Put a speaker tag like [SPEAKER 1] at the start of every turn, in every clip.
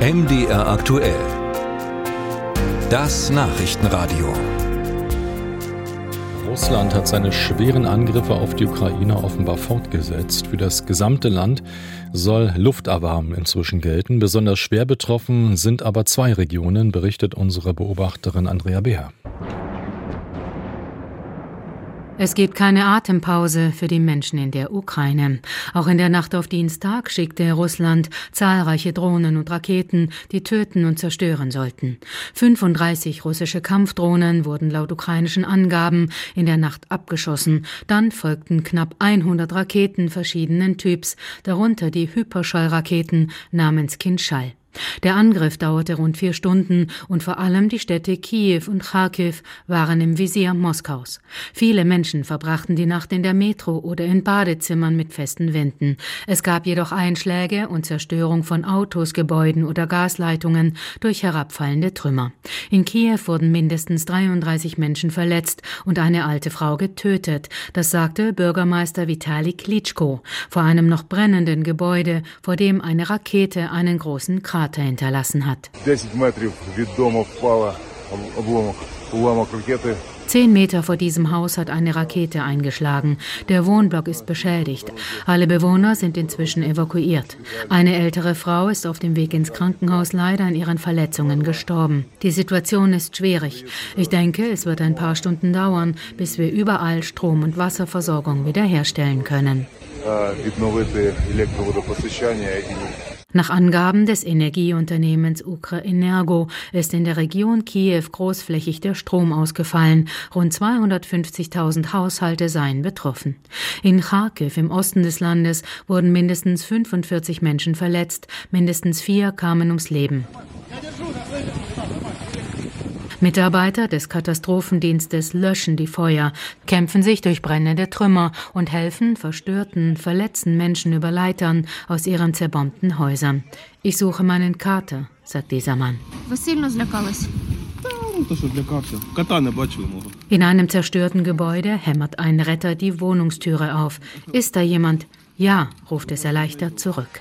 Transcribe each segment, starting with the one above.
[SPEAKER 1] MDR aktuell. Das Nachrichtenradio.
[SPEAKER 2] Russland hat seine schweren Angriffe auf die Ukraine offenbar fortgesetzt. Für das gesamte Land soll Luftalarm inzwischen gelten. Besonders schwer betroffen sind aber zwei Regionen, berichtet unsere Beobachterin Andrea Beer.
[SPEAKER 3] Es gibt keine Atempause für die Menschen in der Ukraine. Auch in der Nacht auf Dienstag schickte Russland zahlreiche Drohnen und Raketen, die töten und zerstören sollten. 35 russische Kampfdrohnen wurden laut ukrainischen Angaben in der Nacht abgeschossen. Dann folgten knapp 100 Raketen verschiedenen Typs, darunter die Hyperschallraketen namens Kinschall. Der Angriff dauerte rund vier Stunden und vor allem die Städte Kiew und Kharkiv waren im Visier Moskaus. Viele Menschen verbrachten die Nacht in der Metro oder in Badezimmern mit festen Wänden. Es gab jedoch Einschläge und Zerstörung von Autos, Gebäuden oder Gasleitungen durch herabfallende Trümmer. In Kiew wurden mindestens 33 Menschen verletzt und eine alte Frau getötet. Das sagte Bürgermeister Vitali Klitschko vor einem noch brennenden Gebäude, vor dem eine Rakete einen großen Krater Krater hinterlassen hat. Zehn Meter vor diesem Haus hat eine Rakete eingeschlagen. Der Wohnblock ist beschädigt. Alle Bewohner sind inzwischen evakuiert. Eine ältere Frau ist auf dem Weg ins Krankenhaus leider an ihren Verletzungen gestorben. Die Situation ist schwierig. Ich denke, es wird ein paar Stunden dauern, bis wir überall Strom- und Wasserversorgung wiederherstellen können. Nach Angaben des Energieunternehmens Ukrenergo ist in der Region Kiew großflächig der Strom ausgefallen. Rund 250.000 Haushalte seien betroffen. In Kharkiv im Osten des Landes wurden mindestens 45 Menschen verletzt, mindestens vier kamen ums Leben. Mitarbeiter des Katastrophendienstes löschen die Feuer, kämpfen sich durch brennende Trümmer und helfen verstörten, verletzten Menschen über Leitern aus ihren zerbombten Häusern. Ich suche meinen Kater, sagt dieser Mann. In einem zerstörten Gebäude hämmert ein Retter die Wohnungstüre auf. Ist da jemand? Ja, ruft es erleichtert zurück.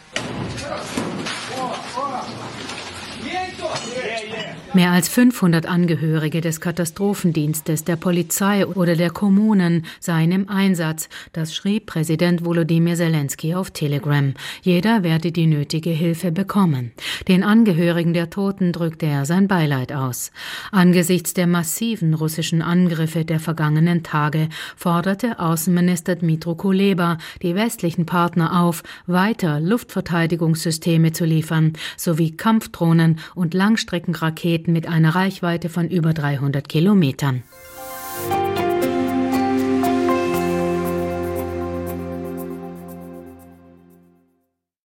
[SPEAKER 3] Mehr als 500 Angehörige des Katastrophendienstes, der Polizei oder der Kommunen seien im Einsatz. Das schrieb Präsident Volodymyr Zelensky auf Telegram. Jeder werde die nötige Hilfe bekommen. Den Angehörigen der Toten drückte er sein Beileid aus. Angesichts der massiven russischen Angriffe der vergangenen Tage forderte Außenminister Dmitro Kuleba die westlichen Partner auf, weiter Luftverteidigungssysteme zu liefern, sowie Kampfdrohnen und Langstreckenraketen mit einer Reichweite von über 300 Kilometern.